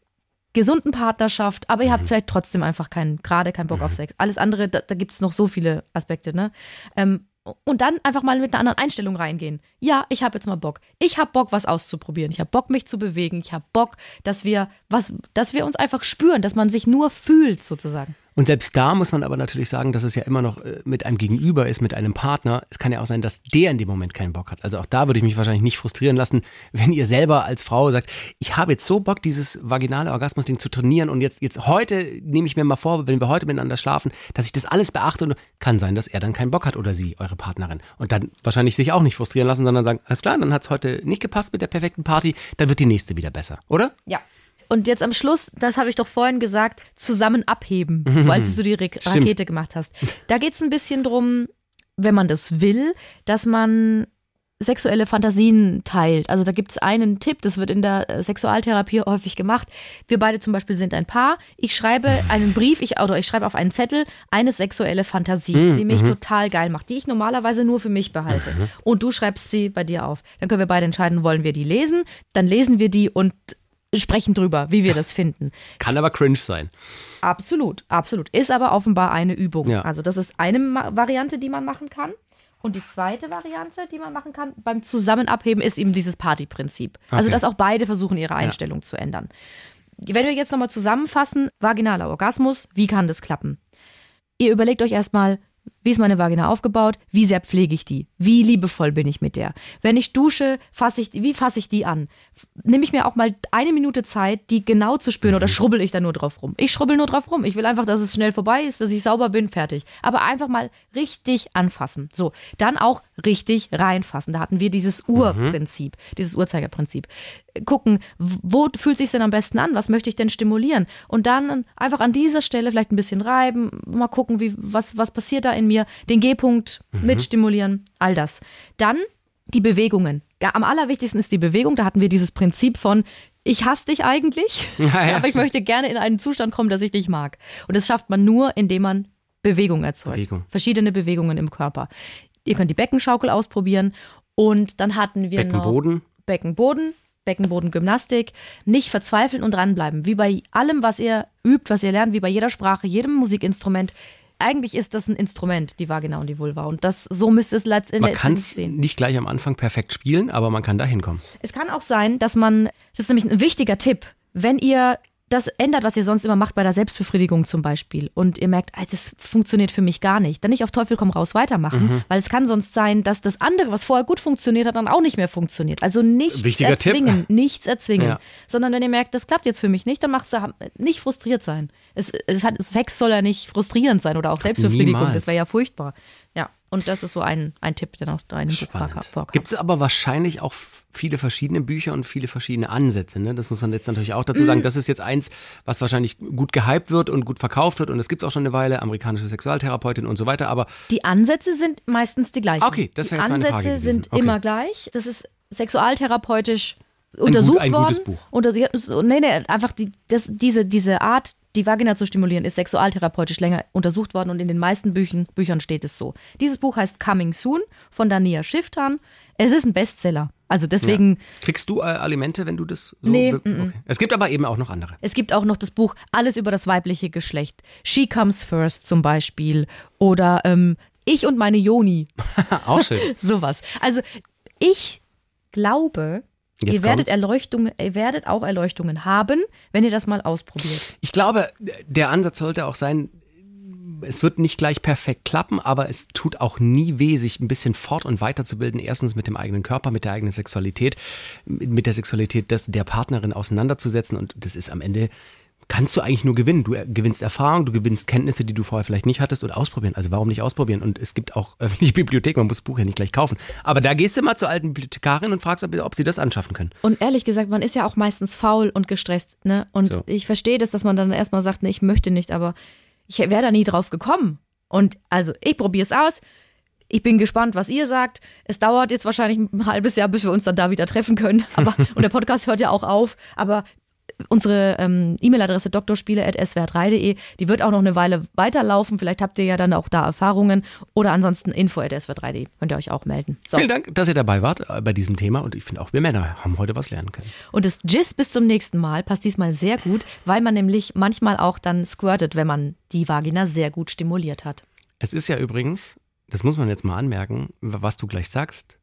gesunden Partnerschaft, aber ihr Mhm. habt vielleicht trotzdem einfach keinen, gerade keinen Bock auf Sex. Alles andere, da, da gibt es noch so viele Aspekte, ne? Ähm, und dann einfach mal mit einer anderen Einstellung reingehen. Ja, ich habe jetzt mal Bock. Ich habe Bock, was auszuprobieren. Ich habe Bock, mich zu bewegen. Ich habe Bock, dass wir was, dass wir uns einfach spüren, dass man sich nur fühlt, sozusagen. Und selbst da muss man aber natürlich sagen, dass es ja immer noch äh, mit einem Gegenüber ist, mit einem Partner. Es kann ja auch sein, dass der in dem Moment keinen Bock hat. Also auch da würde ich mich wahrscheinlich nicht frustrieren lassen, wenn ihr selber als Frau sagt, ich habe jetzt so Bock, dieses vaginale Orgasmus-Ding zu trainieren und jetzt, jetzt heute nehme ich mir mal vor, wenn wir heute miteinander schlafen, dass ich das alles beachte und kann sein, dass er dann keinen Bock hat oder sie, eure Partnerin. Und dann wahrscheinlich sich auch nicht frustrieren lassen, sondern sagen, alles klar, dann hat es heute nicht gepasst mit der perfekten Party, dann wird die nächste wieder besser, oder? Ja. Und jetzt am Schluss, das habe ich doch vorhin gesagt, zusammen abheben, als du so die Ra Rakete gemacht hast. Da geht es ein bisschen drum, wenn man das will, dass man sexuelle Fantasien teilt. Also da gibt es einen Tipp, das wird in der äh, Sexualtherapie häufig gemacht. Wir beide zum Beispiel sind ein Paar. Ich schreibe einen Brief, ich, oder ich schreibe auf einen Zettel eine sexuelle Fantasie, die mich total geil macht, die ich normalerweise nur für mich behalte. Und du schreibst sie bei dir auf. Dann können wir beide entscheiden, wollen wir die lesen? Dann lesen wir die und sprechen drüber, wie wir das finden. Kann aber cringe sein. Absolut, absolut. Ist aber offenbar eine Übung. Ja. Also das ist eine Ma Variante, die man machen kann. Und die zweite Variante, die man machen kann beim Zusammenabheben, ist eben dieses Partyprinzip. Also Okay. dass auch beide versuchen, ihre Einstellung zu ändern. Wenn wir jetzt nochmal zusammenfassen, vaginaler Orgasmus, wie kann das klappen? Ihr überlegt euch erstmal, wie ist meine Vagina aufgebaut? Wie sehr pflege ich die? Wie liebevoll bin ich mit der? Wenn ich dusche, fasse ich, wie fasse ich die an? Nehme ich mir auch mal eine Minute Zeit, die genau zu spüren oder schrubbel ich da nur drauf rum? Ich schrubbel nur drauf rum. Ich will einfach, dass es schnell vorbei ist, dass ich sauber bin, fertig. Aber einfach mal richtig anfassen. So, dann auch richtig reinfassen. Da hatten wir dieses Urprinzip, dieses Uhrzeigerprinzip. Gucken, wo fühlt sich denn am besten an? Was möchte ich denn stimulieren? Und dann einfach an dieser Stelle vielleicht ein bisschen reiben, mal gucken, wie, was, was passiert da in mir, den G-Punkt mitstimulieren, all das. Dann die Bewegungen. Am allerwichtigsten ist die Bewegung. Da hatten wir dieses Prinzip von, ich hasse dich eigentlich, Ja, ja, aber ich möchte gerne in einen Zustand kommen, dass ich dich mag. Und das schafft man nur, indem man Bewegung erzeugt. Bewegung. Verschiedene Bewegungen im Körper. Ihr könnt die Beckenschaukel ausprobieren. Und dann hatten wir Beckenboden. noch Beckenboden, Beckenbodengymnastik. Nicht verzweifeln und dranbleiben. Wie bei allem, was ihr übt, was ihr lernt, wie bei jeder Sprache, jedem Musikinstrument. Eigentlich ist das ein Instrument, die Vagina und die Vulva. Und das, so müsste es letztendlich Man kann sehen. nicht gleich am Anfang perfekt spielen, aber man kann da hinkommen. Es kann auch sein, dass man, das ist nämlich ein wichtiger Tipp, wenn ihr das ändert, was ihr sonst immer macht bei der Selbstbefriedigung zum Beispiel und ihr merkt, ah, das funktioniert für mich gar nicht, dann nicht auf Teufel komm raus weitermachen, Mhm. weil es kann sonst sein, dass das andere, was vorher gut funktioniert hat, dann auch nicht mehr funktioniert. Also nichts Wichtiger Tipp. erzwingen, nichts erzwingen, Ja. sondern wenn ihr merkt, das klappt jetzt für mich nicht, dann macht es nicht frustriert sein. Es, es hat, Sex soll ja nicht frustrierend sein oder auch Selbstbefriedigung, niemals. das wäre ja furchtbar. Ja, und das ist so ein, ein Tipp, der noch da in dem Buch vorkam. Gibt es aber wahrscheinlich auch viele verschiedene Bücher und viele verschiedene Ansätze. Ne? Das muss man jetzt natürlich auch dazu sagen. Das ist jetzt eins, was wahrscheinlich gut gehypt wird und gut verkauft wird. Und das gibt es auch schon eine Weile, amerikanische Sexualtherapeutin und so weiter. Aber Die Ansätze sind meistens die gleichen. Okay, das wäre Die jetzt meine Ansätze Frage gewesen. sind Okay. immer gleich. Das ist sexualtherapeutisch untersucht ein worden. gutes Buch. Unter, nee, nee, einfach die, das, diese, diese Art, die Vagina zu stimulieren, ist sexualtherapeutisch länger untersucht worden und in den meisten Büchern, Büchern steht es so. Dieses Buch heißt Coming Soon von Dania Schifftan. Es ist ein Bestseller. Also deswegen, kriegst du äh, Alimente, wenn du das so. Nee, okay. Es gibt aber eben auch noch andere. es gibt auch noch das Buch Alles über das weibliche Geschlecht. She Comes First zum Beispiel. Oder ähm, Ich und meine Joni. auch schön. Sowas. Also ich glaube, Jetzt ihr werdet kommt's. Erleuchtungen, ihr werdet auch Erleuchtungen haben, wenn ihr das mal ausprobiert. Ich glaube, der Ansatz sollte auch sein, es wird nicht gleich perfekt klappen, aber es tut auch nie weh, sich ein bisschen fort- und weiterzubilden. Erstens mit dem eigenen Körper, mit der eigenen Sexualität, mit der Sexualität des, der Partnerin auseinanderzusetzen. Und das ist am Ende kannst du eigentlich nur gewinnen. Du gewinnst Erfahrung, du gewinnst Kenntnisse, die du vorher vielleicht nicht hattest und ausprobieren. Also warum nicht ausprobieren? Und es gibt auch öffentliche Bibliotheken, man muss das Buch ja nicht gleich kaufen. Aber da gehst du mal zur alten Bibliothekarin und fragst, ob, ob sie das anschaffen können. Und ehrlich gesagt, man ist ja auch meistens faul und gestresst. Ne? Und So. ich verstehe das, dass man dann erstmal sagt, ne, ich möchte nicht, aber ich wäre da nie drauf gekommen. Und also, ich probiere es aus. Ich bin gespannt, was ihr sagt. Es dauert jetzt wahrscheinlich ein halbes Jahr, bis wir uns dann da wieder treffen können. Aber, und der Podcast hört ja auch auf. Aber unsere ähm, E-Mail-Adresse doktorspiele.swr3.de, die wird auch noch eine Weile weiterlaufen. Vielleicht habt ihr ja dann auch da Erfahrungen. Oder ansonsten info.swr3.de. Könnt ihr euch auch melden. So. Vielen Dank, dass ihr dabei wart äh, bei diesem Thema. Und ich finde auch wir Männer haben heute was lernen können. Und das Jizz bis zum nächsten Mal passt diesmal sehr gut, weil man nämlich manchmal auch dann squirtet, wenn man die Vagina sehr gut stimuliert hat. Es ist ja übrigens, das muss man jetzt mal anmerken, was du gleich sagst,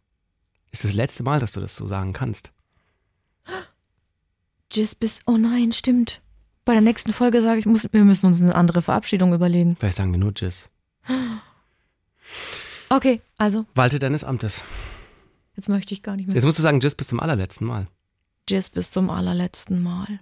ist das letzte Mal, dass du das so sagen kannst. Jizz bis, oh nein, stimmt. Bei der nächsten Folge sage ich, muss, wir müssen uns eine andere Verabschiedung überlegen. Vielleicht sagen wir nur Tschüss. Okay, also, Walte deines Amtes. jetzt möchte ich gar nicht mehr. Jetzt musst du sagen Tschüss bis zum allerletzten Mal. Jizz bis zum allerletzten Mal.